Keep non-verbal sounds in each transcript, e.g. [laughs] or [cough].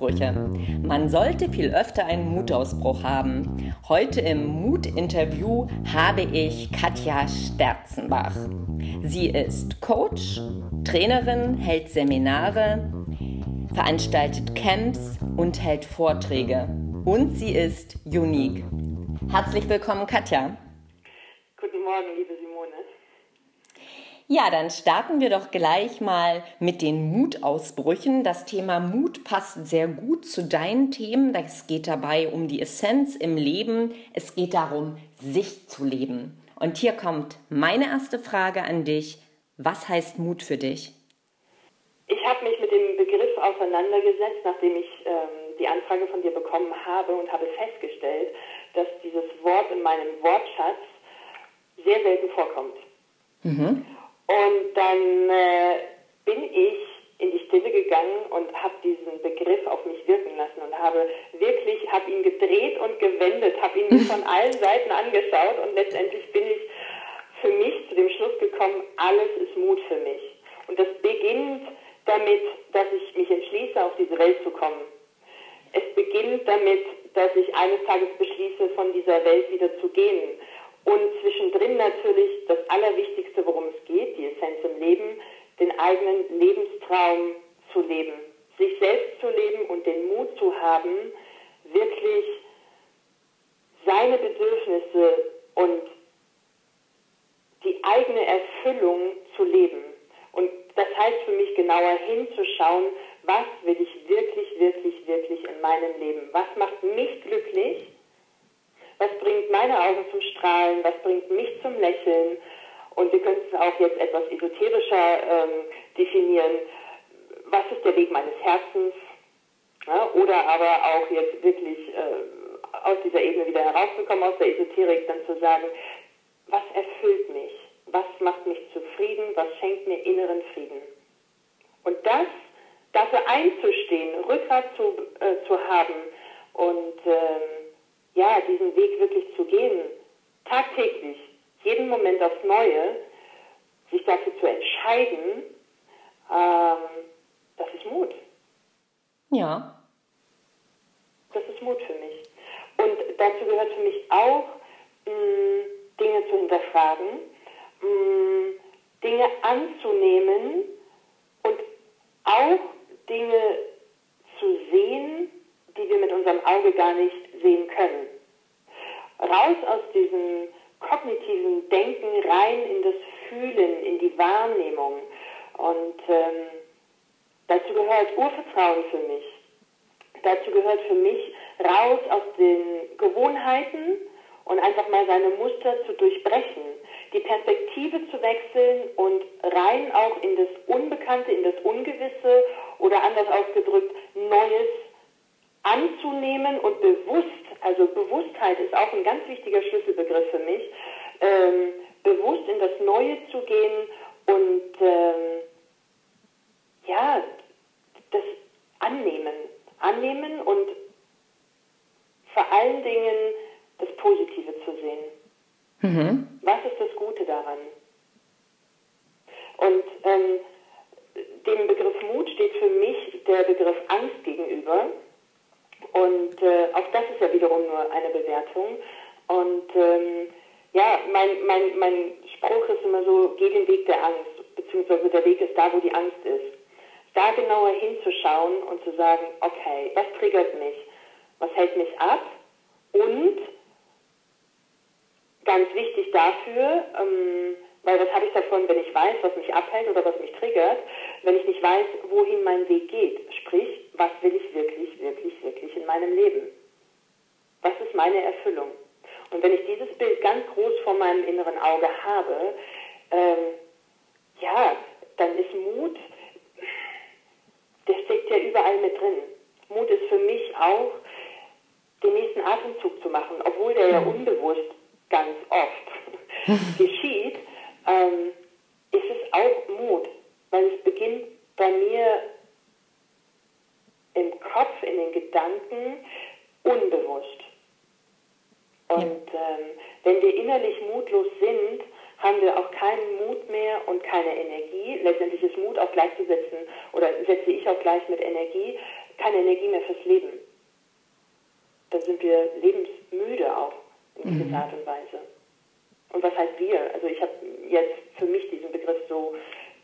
Mutausbrüche. Man sollte viel öfter einen Mutausbruch haben. Heute im Mut-Interview habe ich Katja Sterzenbach. Sie ist Coach, Trainerin, hält Seminare, veranstaltet Camps und hält Vorträge. Und sie ist unique. Herzlich willkommen, Katja. Guten Morgen, liebe ja, dann starten wir doch gleich mal mit den Mutausbrüchen. Das Thema Mut passt sehr gut zu deinen Themen. Es geht dabei um die Essenz im Leben. Es geht darum, sich zu leben. Und hier kommt meine erste Frage an dich. Was heißt Mut für dich? Ich habe mich mit dem Begriff auseinandergesetzt, nachdem ich ähm, die Anfrage von dir bekommen habe und habe festgestellt, dass dieses Wort in meinem Wortschatz sehr selten vorkommt. Mhm. Und dann äh, bin ich in die Stille gegangen und habe diesen Begriff auf mich wirken lassen und habe wirklich, habe ihn gedreht und gewendet, habe ihn [laughs] von allen Seiten angeschaut und letztendlich bin ich für mich zu dem Schluss gekommen, alles ist Mut für mich. Und das beginnt damit, dass ich mich entschließe, auf diese Welt zu kommen. Es beginnt damit, dass ich eines Tages beschließe, von dieser Welt wieder zu gehen. Und zwischendrin natürlich das Allerwichtigste, worum es geht, die Essenz im Leben, den eigenen Lebenstraum zu leben, sich selbst zu leben und den Mut zu haben, wirklich seine Bedürfnisse und die eigene Erfüllung zu leben. Und das heißt für mich genauer hinzuschauen, was will ich wirklich, wirklich, wirklich in meinem Leben? Was macht mich glücklich? Meine Augen zum Strahlen, was bringt mich zum Lächeln. Und wir könnten auch jetzt etwas esoterischer ähm, definieren. Was ist der Weg meines Herzens? Ja, oder aber auch jetzt wirklich äh, aus dieser Ebene wieder herauszukommen, aus der Esoterik, dann zu sagen, was erfüllt mich? Was macht mich zufrieden? Was schenkt mir inneren Frieden? Und das, dafür einzustehen, Rückgrat zu, äh, zu haben und ähm, ja, diesen Weg wirklich zu gehen, tagtäglich, jeden Moment aufs Neue, sich dafür zu entscheiden, ähm, das ist Mut. Ja. Das ist Mut für mich. Und dazu gehört für mich auch, mh, Dinge zu hinterfragen, mh, Dinge anzunehmen und auch Dinge zu sehen, die wir mit unserem Auge gar nicht sehen können. Raus aus diesem kognitiven Denken rein in das Fühlen, in die Wahrnehmung. Und ähm, dazu gehört Urvertrauen für mich. Dazu gehört für mich raus aus den Gewohnheiten und einfach mal seine Muster zu durchbrechen, die Perspektive zu wechseln und rein auch in das Unbekannte, in das Ungewisse oder anders ausgedrückt Neues anzunehmen und bewusst, also Bewusstheit ist auch ein ganz wichtiger Schlüsselbegriff für mich, ähm, bewusst in das Neue zu gehen und ähm, ja, das annehmen. Annehmen und vor allen Dingen das Positive zu sehen. Mhm. Was ist das Gute daran? Und ähm, dem Begriff Mut steht für mich der Begriff Angst gegenüber. Äh, auch das ist ja wiederum nur eine Bewertung. Und ähm, ja, mein, mein, mein Spruch ist immer so, geh den Weg der Angst, beziehungsweise der Weg ist da, wo die Angst ist. Da genauer hinzuschauen und zu sagen, okay, was triggert mich? Was hält mich ab? Und ganz wichtig dafür, ähm, weil was habe ich davon, wenn ich weiß, was mich abhält oder was mich triggert, wenn ich nicht weiß, wohin mein Weg geht? Sprich, was will ich wirklich, wirklich, wirklich in meinem Leben? Was ist meine Erfüllung? Und wenn ich dieses Bild ganz groß vor meinem inneren Auge habe, ähm, ja, dann ist Mut, der steckt ja überall mit drin. Mut ist für mich auch, den nächsten Atemzug zu machen, obwohl der ja mhm. unbewusst ganz oft [laughs] geschieht ähm, ist es auch Mut, weil es beginnt bei mir im Kopf, in den Gedanken, unbewusst. Und ähm, wenn wir innerlich mutlos sind, haben wir auch keinen Mut mehr und keine Energie. Letztendlich ist Mut auch gleichzusetzen oder setze ich auch gleich mit Energie, keine Energie mehr fürs Leben. Dann sind wir lebensmüde auch in gewisser mhm. Art und Weise. Und was heißt wir? Also ich habe jetzt für mich diesen Begriff so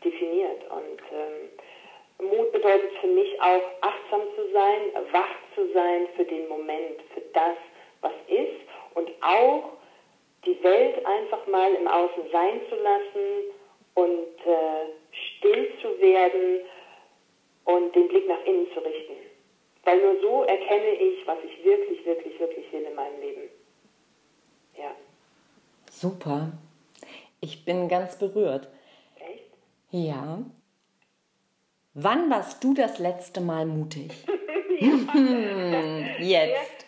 definiert. Und ähm, Mut bedeutet für mich auch achtsam zu sein, wach zu sein für den Moment, für das, was ist und auch die Welt einfach mal im Außen sein zu lassen und äh, still zu werden und den Blick nach innen zu richten. Weil nur so erkenne ich, was ich wirklich, wirklich, wirklich will in meinem Leben. Ja. Super. Ich bin ganz berührt. Ja. Wann warst du das letzte Mal mutig? [laughs] [laughs] Jetzt.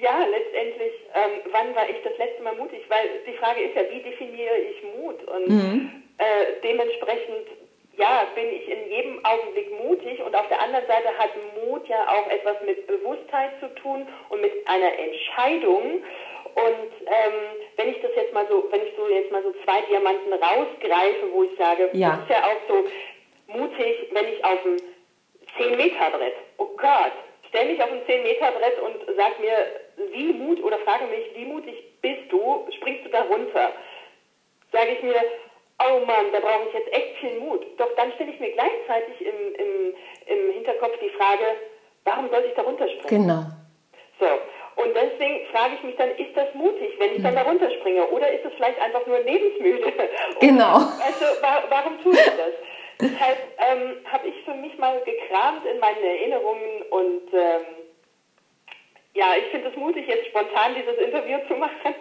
Ja, letztendlich, ähm, wann war ich das letzte Mal mutig? Weil die Frage ist ja, wie definiere ich Mut? Und mhm. äh, dementsprechend, ja, bin ich in jedem Augenblick mutig und auf der anderen Seite hat Mut ja auch etwas mit Bewusstheit zu tun und mit einer Entscheidung. Und ähm, wenn ich das jetzt mal so, wenn ich so jetzt mal so zwei Diamanten rausgreife, wo ich sage, ja. das ist ja auch so mutig, wenn ich auf dem 10 Meter Brett, oh Gott, stell mich auf ein 10 Meter Brett und sag mir, wie mut oder frage mich, wie mutig bist du, springst du da runter? Sage ich mir, oh Mann, da brauche ich jetzt echt viel Mut. Doch dann stelle ich mir gleichzeitig im, im, im Hinterkopf die Frage, warum soll ich da runterspringen? Genau. So, und deswegen frage ich mich dann, ist das mutig, wenn ich dann da runterspringe? Oder ist es vielleicht einfach nur lebensmüde? [laughs] Genau. also, warum tue ich das? Deshalb ähm, habe ich für mich mal gekramt in meinen Erinnerungen und ähm, ja, ich finde es mutig, jetzt spontan dieses Interview zu [laughs] machen,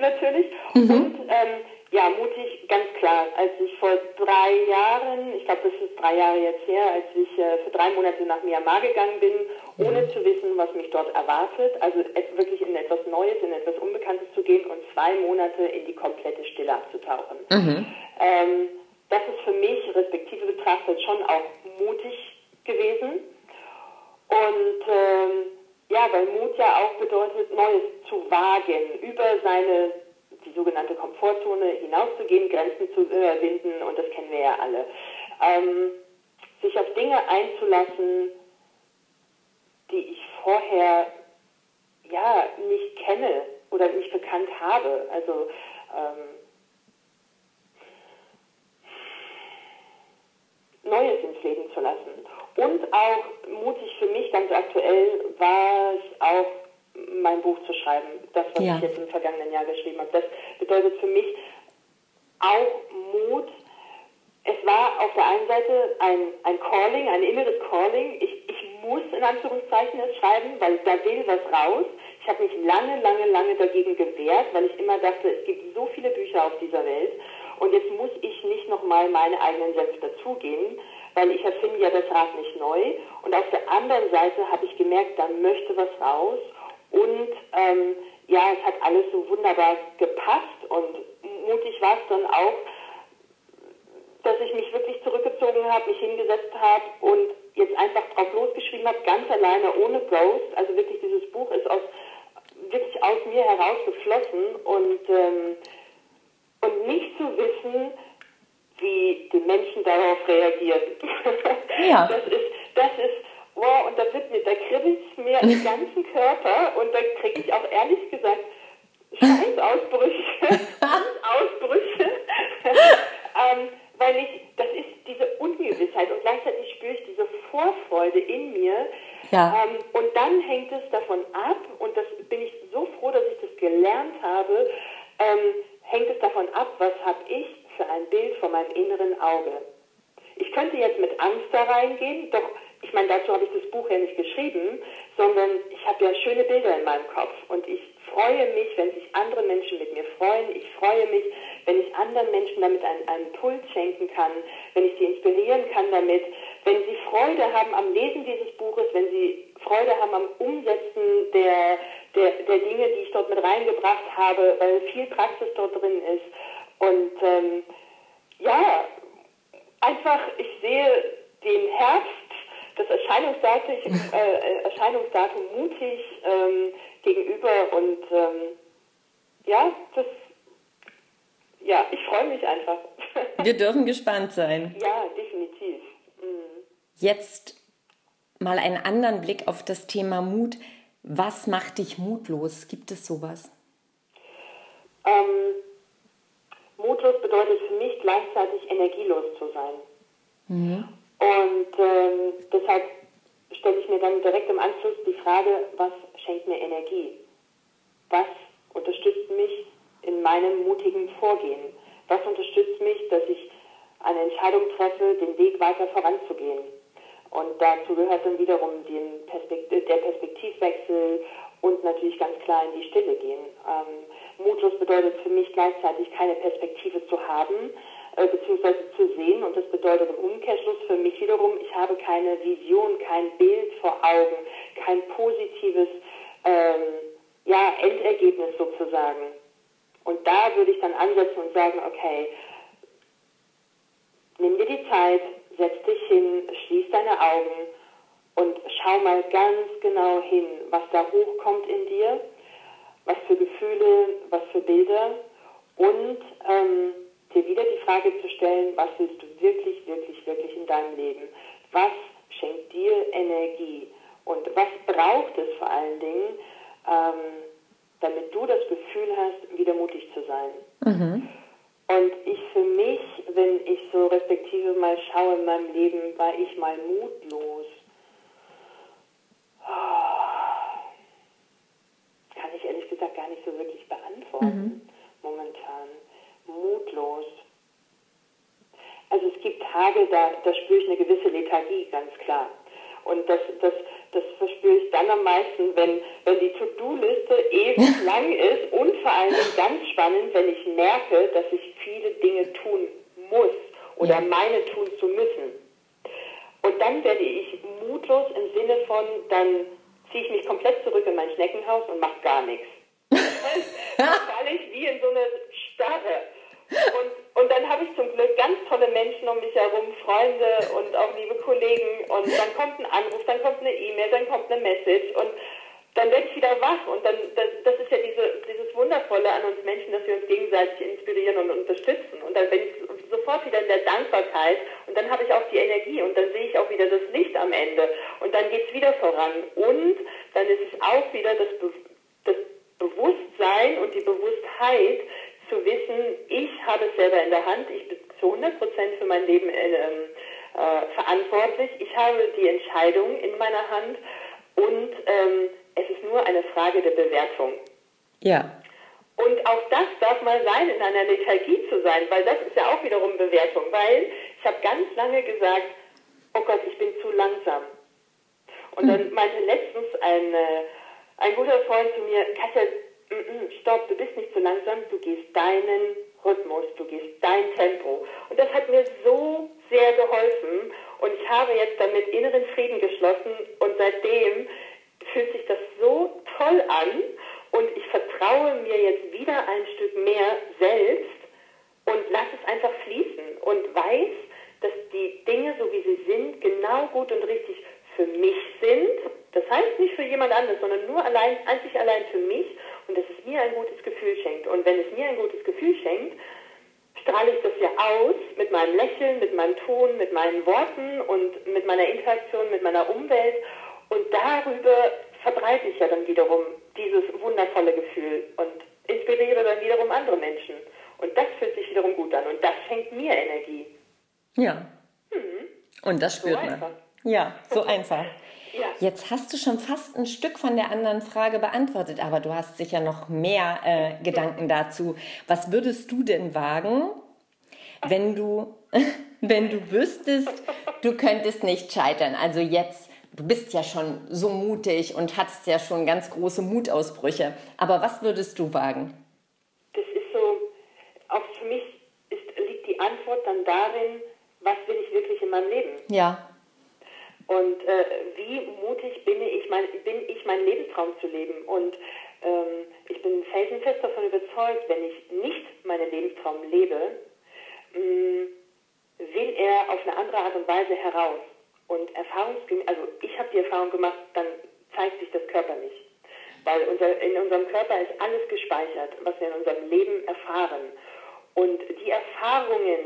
natürlich. Mhm. Und ähm, ja, mutig, ganz klar. Als ich vor drei Jahren, ich glaube, das ist drei Jahre jetzt her, als ich äh, für drei Monate nach Myanmar gegangen bin, ohne mhm. zu wissen, was mich dort erwartet, also wirklich in etwas Neues, in etwas Unbekanntes zu gehen und zwei Monate in die komplette Stille abzutauchen. Mhm. Ähm, das ist für mich, respektive betrachtet, schon auch mutig gewesen. Und ähm, ja, weil Mut ja auch bedeutet, Neues zu wagen, über seine, die sogenannte Komfortzone hinauszugehen, Grenzen zu überwinden, und das kennen wir ja alle. Ähm, sich auf Dinge einzulassen, die ich vorher ja nicht kenne oder nicht bekannt habe. Also ähm, Neues ins Leben zu lassen. Und auch mutig für mich ganz aktuell war es auch, mein Buch zu schreiben. Das, was ja. ich jetzt im vergangenen Jahr geschrieben habe. Das bedeutet für mich auch Mut. Es war auf der einen Seite ein, ein Calling, ein inneres Calling. Ich, ich muss in Anführungszeichen es schreiben, weil da will was raus. Ich habe mich lange, lange, lange dagegen gewehrt, weil ich immer dachte, es gibt so viele Bücher auf dieser Welt und jetzt muss ich nicht nochmal meine eigenen Senf dazugeben, weil ich erfinde ja das Rad nicht neu. Und auf der anderen Seite habe ich gemerkt, da möchte was raus. Und ähm, ja, es hat alles so wunderbar gepasst und mutig war es dann auch, dass ich mich wirklich zurückgezogen habe, mich hingesetzt habe und jetzt einfach drauf losgeschrieben habe, ganz alleine, ohne Ghost. Also wirklich, dieses Buch ist aus, wirklich aus mir herausgeflossen und ähm, und nicht zu wissen, wie die Menschen darauf reagieren. [laughs] Ja. Das ist, das ist, wow, und da wird mir, da kribbelt es mir im ganzen Körper und da kriege ich auch ehrlich gesagt Scheißausbrüche, [laughs] Ausbrüche, ähm, weil ich, das ist diese Ungewissheit und gleichzeitig spüre ich diese Vorfreude in mir. Ja. Ähm, und dann hängt es davon ab, und das bin ich so froh, dass ich das gelernt habe, ähm, hängt es davon ab, was habe ich für ein Bild vor meinem inneren Auge. Ich könnte jetzt mit Angst da reingehen, doch ich meine, dazu habe ich das Buch ja nicht geschrieben, sondern ich habe ja schöne Bilder in meinem Kopf und ich freue mich, wenn sich andere Menschen mit mir freuen. Ich freue mich, wenn ich anderen Menschen damit einen, einen Impuls schenken kann, wenn ich sie inspirieren kann damit, wenn sie Freude haben am Lesen dieses Buches, wenn sie Freude haben am Umsetzen der, der, der Dinge, die ich dort mit reingebracht habe, weil viel Praxis dort drin ist. Und ähm, ja, einfach, ich sehe den Herbst, das Erscheinungsdatum, äh, Erscheinungsdatum mutig ähm, gegenüber und ähm, ja, das, ja, ich freue mich einfach. [laughs] Wir dürfen gespannt sein. Ja, definitiv. Mhm. Jetzt mal einen anderen Blick auf das Thema Mut. Was macht dich mutlos? Gibt es sowas? Ähm, mutlos bedeutet für mich gleichzeitig energielos zu sein. Mhm. Und ähm, deshalb stelle ich mir dann direkt im Anschluss die Frage, was schenkt mir Energie? Was unterstützt mich in meinem mutigen Vorgehen? Was unterstützt mich, dass ich eine Entscheidung treffe, den Weg weiter voranzugehen? Und dazu gehört dann wiederum Perspektiv der Perspektivwechsel und natürlich ganz klar in die Stille gehen. Ähm, mutlos bedeutet für mich gleichzeitig keine Perspektive zu haben, beziehungsweise zu sehen. Und das bedeutet im Umkehrschluss für mich wiederum, ich habe keine Vision, kein Bild vor Augen, kein positives ähm, ja, Endergebnis sozusagen. Und da würde ich dann ansetzen und sagen, okay, nimm dir die Zeit, setz dich hin, schließ deine Augen und schau mal ganz genau hin, was da hochkommt in dir, was für Gefühle, was für Bilder und ähm, dir wieder die Frage zu stellen, was willst du wirklich, wirklich, wirklich in deinem Leben? Was schenkt dir Energie? Und was braucht es vor allen Dingen, ähm, damit du das Gefühl hast, wieder mutig zu sein? Mhm. Und ich für mich, wenn ich so respektive mal schaue in meinem Leben, war ich mal mutlos. Oh, kann ich ehrlich gesagt gar nicht so wirklich beantworten mhm. momentan. Mutlos. Also es gibt Tage, da, da spüre ich eine gewisse Lethargie, ganz klar. Und das, das, das verspüre ich dann am meisten, wenn, wenn die To-Do-Liste ewig [laughs] lang ist und vor allem ganz spannend, wenn ich merke, dass ich viele Dinge tun muss oder ja. meine tun zu müssen. Und dann werde ich mutlos im Sinne von, dann ziehe ich mich komplett zurück in mein Schneckenhaus und mache gar nichts. [laughs] [laughs] dann falle ich wie in so eine Starre. Und, und dann habe ich zum Glück ganz tolle Menschen um mich herum, Freunde und auch liebe Kollegen. Und dann kommt ein Anruf, dann kommt eine E-Mail, dann kommt eine Message. Und dann werde ich wieder wach. Und dann, das, das ist ja diese, dieses Wundervolle an uns Menschen, dass wir uns gegenseitig inspirieren und unterstützen. Und dann bin ich sofort wieder in der Dankbarkeit. Und dann habe ich auch die Energie. Und dann sehe ich auch wieder das Licht am Ende. Und dann geht es wieder voran. Und dann ist es auch wieder das, Be das Bewusstsein und die Bewusstheit, zu wissen, ich habe es selber in der Hand, ich bin zu 100 Prozent für mein Leben äh, äh, verantwortlich, ich habe die Entscheidung in meiner Hand und ähm, es ist nur eine Frage der Bewertung. Ja. Und auch das darf mal sein, in einer Lethargie zu sein, weil das ist ja auch wiederum Bewertung, weil ich habe ganz lange gesagt, oh Gott, ich bin zu langsam. Und dann hm. meinte letztens ein, äh, ein guter Freund zu mir, Katja, stopp, du bist nicht zu langsam, du gehst deinen Rhythmus, du gehst dein Tempo. Und das hat mir so sehr geholfen. Und ich habe jetzt damit inneren Frieden geschlossen. Und seitdem fühlt sich das so toll an. Und ich vertraue mir jetzt wieder ein Stück mehr selbst und lass es einfach fließen. Und weiß, dass die Dinge, so wie sie sind, genau gut und richtig für mich sind. Das heißt nicht für jemand anderes, sondern nur allein, einzig allein für mich mir ein gutes Gefühl schenkt. Und wenn es mir ein gutes Gefühl schenkt, strahle ich das ja aus mit meinem Lächeln, mit meinem Ton, mit meinen Worten und mit meiner Interaktion mit meiner Umwelt. Und darüber verbreite ich ja dann wiederum dieses wundervolle Gefühl und inspiriere dann wiederum andere Menschen. Und das fühlt sich wiederum gut an und das schenkt mir Energie. Ja. Mhm. Und das spürt so man. Einfach. Ja, so einfach. Jetzt hast du schon fast ein Stück von der anderen Frage beantwortet, aber du hast sicher noch mehr äh, Gedanken dazu. Was würdest du denn wagen, wenn du, [laughs] wenn du wüsstest, du könntest nicht scheitern? Also jetzt, du bist ja schon so mutig und hattest ja schon ganz große Mutausbrüche. Aber was würdest du wagen? Das ist so, auch für mich ist, liegt die Antwort dann darin, was will ich wirklich in meinem Leben? Ja. Und äh, wie mutig bin ich, mein, bin ich, meinen Lebenstraum zu leben? Und ähm, ich bin felsenfest davon überzeugt, wenn ich nicht meinen Lebenstraum lebe, mh, will er auf eine andere Art und Weise heraus. Und erfahrungsgemäß, also ich habe die Erfahrung gemacht, dann zeigt sich das körperlich. Weil unser, in unserem Körper ist alles gespeichert, was wir in unserem Leben erfahren. Und die Erfahrungen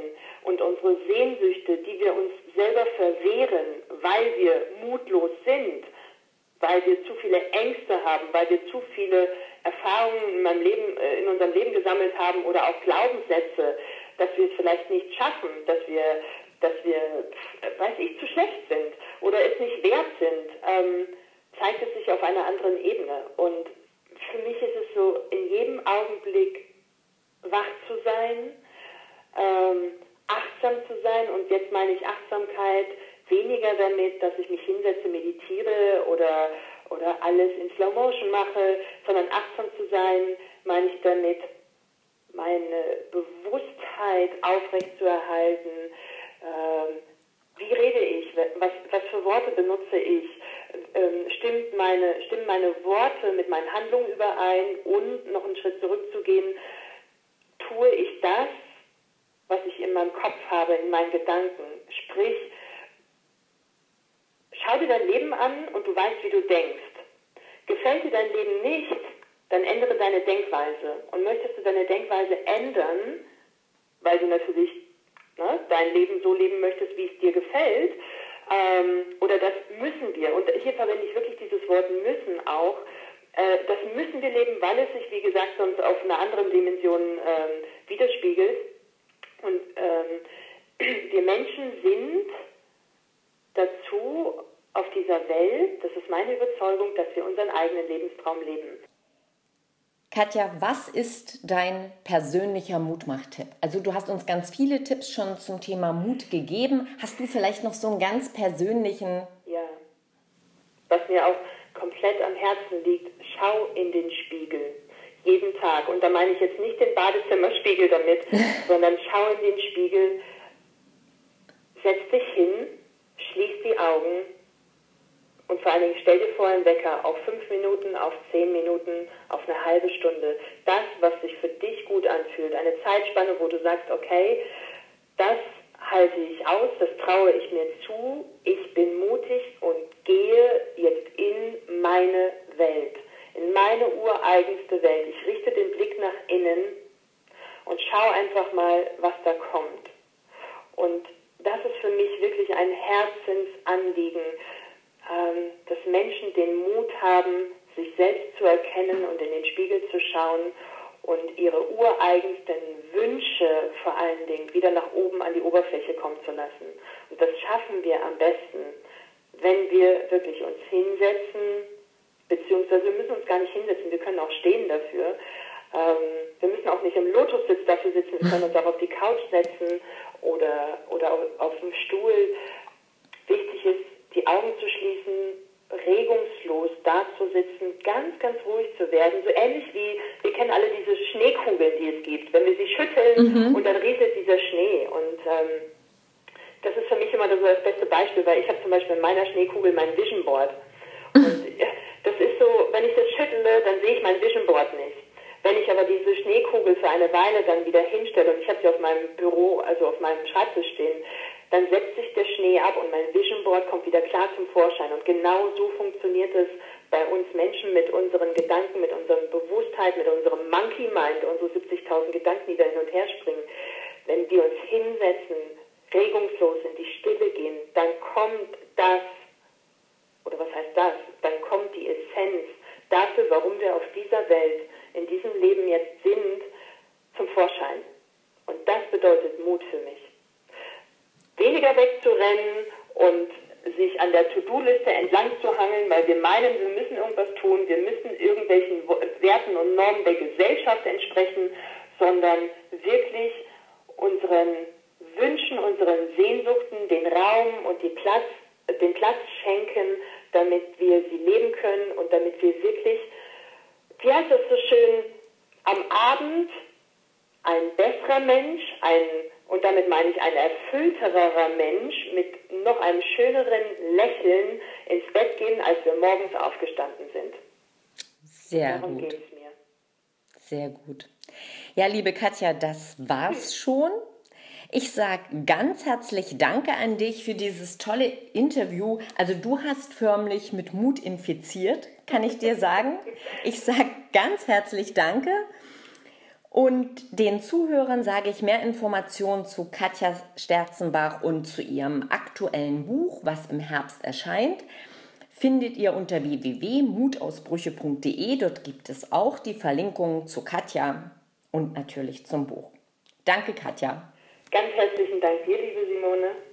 und unsere Sehnsüchte, die wir uns selber verwehren, weil wir mutlos sind, weil wir zu viele Ängste haben, weil wir zu viele Erfahrungen in, Leben, äh, in unserem Leben gesammelt haben oder auch Glaubenssätze, dass wir es vielleicht nicht schaffen, dass wir, dass wir, äh, weiß ich, zu schlecht sind oder es nicht wert sind, ähm, zeigt es sich auf einer anderen Ebene. Und für mich ist es so, in jedem Augenblick wach zu sein, ähm, achtsam zu sein. Und jetzt meine ich Achtsamkeit weniger damit, dass ich mich hinsetze, meditiere oder, oder alles in Slow Motion mache, sondern achtsam zu sein, meine ich damit, meine Bewusstheit aufrechtzuerhalten. Ähm, wie rede ich? Was, was für Worte benutze ich? Ähm, stimmt meine, stimmen meine Worte mit meinen Handlungen überein? Und noch einen Schritt zurückzugehen, tue ich das, was ich in meinem Kopf habe, in meinen Gedanken? Sprich, schau dir dein Leben an und du weißt, wie du denkst. Gefällt dir dein Leben nicht, dann ändere deine Denkweise. Und möchtest du deine Denkweise ändern, weil du natürlich ne, dein Leben so leben möchtest, wie es dir gefällt, ähm, oder das müssen wir, und hier verwende ich wirklich dieses Wort müssen auch, äh, das müssen wir leben, weil es sich, wie gesagt, sonst auf einer anderen Dimension ähm, widerspiegelt. Und ähm, [clears throat] wir Menschen sind dazu auf dieser Welt, das ist meine Überzeugung, dass wir unseren eigenen Lebenstraum leben. Katja, was ist dein persönlicher Mutmachtipp? Also du hast uns ganz viele Tipps schon zum Thema Mut gegeben. Hast du vielleicht noch so einen ganz persönlichen? Ja, was mir auch komplett am Herzen liegt, schau in den Spiegel. Jeden Tag. Und da meine ich jetzt nicht den Badezimmerspiegel damit, [laughs] sondern schau in den Spiegel, setz dich hin, schließ die Augen und vor allen Dingen stell dir vor einen Wecker auf fünf Minuten, auf zehn Minuten, auf eine halbe Stunde. Das, was sich für dich gut anfühlt. Eine Zeitspanne, wo du sagst, okay, das halte ich aus, das traue ich mir zu. Ich bin mutig und gehe jetzt in meine Welt, in meine ureigenste Welt. Ich richte den Blick nach innen und schau einfach mal, was da kommt. Und das ist für mich wirklich ein Herzensanliegen, ähm, dass Menschen den Mut haben, sich selbst zu erkennen und in den Spiegel zu schauen und ihre ureigensten Wünsche vor allen Dingen wieder nach oben an die Oberfläche kommen zu lassen. Und das schaffen wir am besten, wenn wir wirklich uns hinsetzen, beziehungsweise wir müssen uns gar nicht hinsetzen, wir können auch stehen dafür. Ähm, wir müssen auch nicht im Lotussitz dafür sitzen, wir können uns auch auf die Couch setzen oder, oder auf, auf dem Stuhl. Wichtig ist, die Augen zu schließen, regungslos da zu sitzen, ganz, ganz ruhig zu werden. So ähnlich wie, wir kennen alle diese Schneekugeln, die es gibt. Wenn wir sie schütteln mhm. und dann rieselt dieser Schnee. Und ähm, das ist für mich immer so das beste Beispiel, weil ich habe zum Beispiel in meiner Schneekugel mein Vision Board. Und das ist so, wenn dann sehe ich mein Vision Board nicht. Wenn ich aber diese Schneekugel für eine Weile dann wieder hinstelle, und ich habe sie auf meinem Büro, also auf meinem Schreibtisch stehen, dann setzt sich der Schnee ab und mein Vision Board kommt wieder klar zum Vorschein. Und genau so funktioniert es bei uns Menschen mit unseren Gedanken, mit unserer Bewusstheit, mit unserem Monkey Mind, unsere 70.000 Gedanken, die damit wir sie leben können und damit wir wirklich, wie heißt das so schön, am Abend ein besserer Mensch, ein und damit meine ich ein erfüllterer Mensch mit noch einem schöneren Lächeln ins Bett gehen, als wir morgens aufgestanden sind. Sehr Darum gut. Sehr gut. Ja, liebe Katja, das war's hm. schon. Ich sage ganz herzlich Danke an dich für dieses tolle Interview. Also du hast förmlich mit Mut infiziert, kann ich dir sagen. Ich sage ganz herzlich Danke Und den Zuhörern sage ich mehr Informationen zu Katja Sterzenbach und zu ihrem aktuellen Buch, was im Herbst erscheint, findet ihr unter www.mutausbrüche.de. Dort gibt es auch die Verlinkung zu Katja und natürlich zum Buch. Danke, Katja. Ganz herzlichen Dank dir, liebe Simone.